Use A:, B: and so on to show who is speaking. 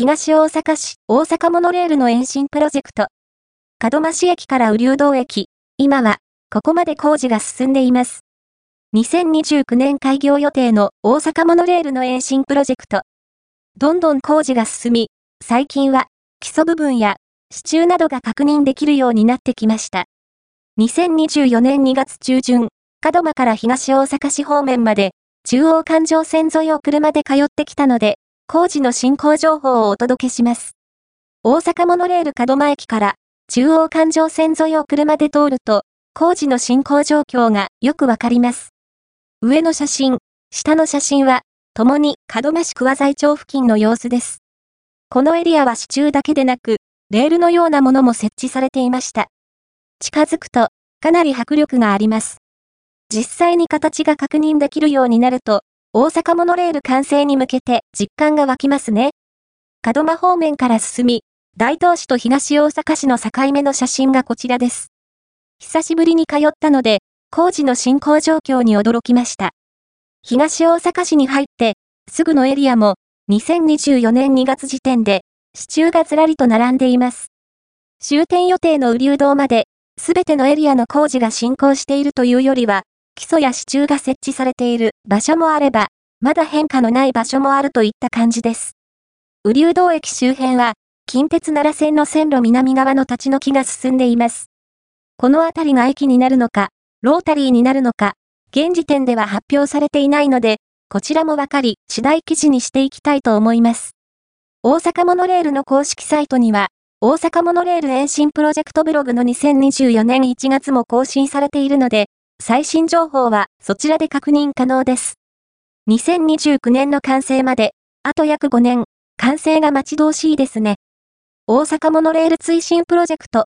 A: 東大阪市大阪モノレールの延伸プロジェクト。門真市駅から雨竜道駅、今は、ここまで工事が進んでいます。2029年開業予定の大阪モノレールの延伸プロジェクト。どんどん工事が進み、最近は基礎部分や支柱などが確認できるようになってきました。2024年2月中旬、門真から東大阪市方面まで中央環状線沿いを車で通ってきたので、工事の進行情報をお届けします。大阪モノレール門真駅から中央環状線沿いを車で通ると、工事の進行状況がよくわかります。上の写真、下の写真は、ともに門真市桑材町付近の様子です。このエリアは支柱だけでなく、レールのようなものも設置されていました。近づくと、かなり迫力があります。実際に形が確認できるようになると、大阪モノレール完成に向けて実感が湧きますね。門真方面から進み、大東市と東大阪市の境目の写真がこちらです。久しぶりに通ったので、工事の進行状況に驚きました。東大阪市に入って、すぐのエリアも、2024年2月時点で、支柱がずらりと並んでいます。終点予定の雨竜道まで、すべてのエリアの工事が進行しているというよりは、基礎や支柱が設置されている場所もあれば、まだ変化のない場所もあるといった感じです。雨竜道駅周辺は、近鉄奈良線の線路南側の立ち退きが進んでいます。この辺りが駅になるのか、ロータリーになるのか、現時点では発表されていないので、こちらもわかり、次第記事にしていきたいと思います。大阪モノレールの公式サイトには、大阪モノレール延伸プロジェクトブログの2024年1月も更新されているので、最新情報はそちらで確認可能です。2029年の完成まで、あと約5年、完成が待ち遠しいですね。大阪モノレール推進プロジェクト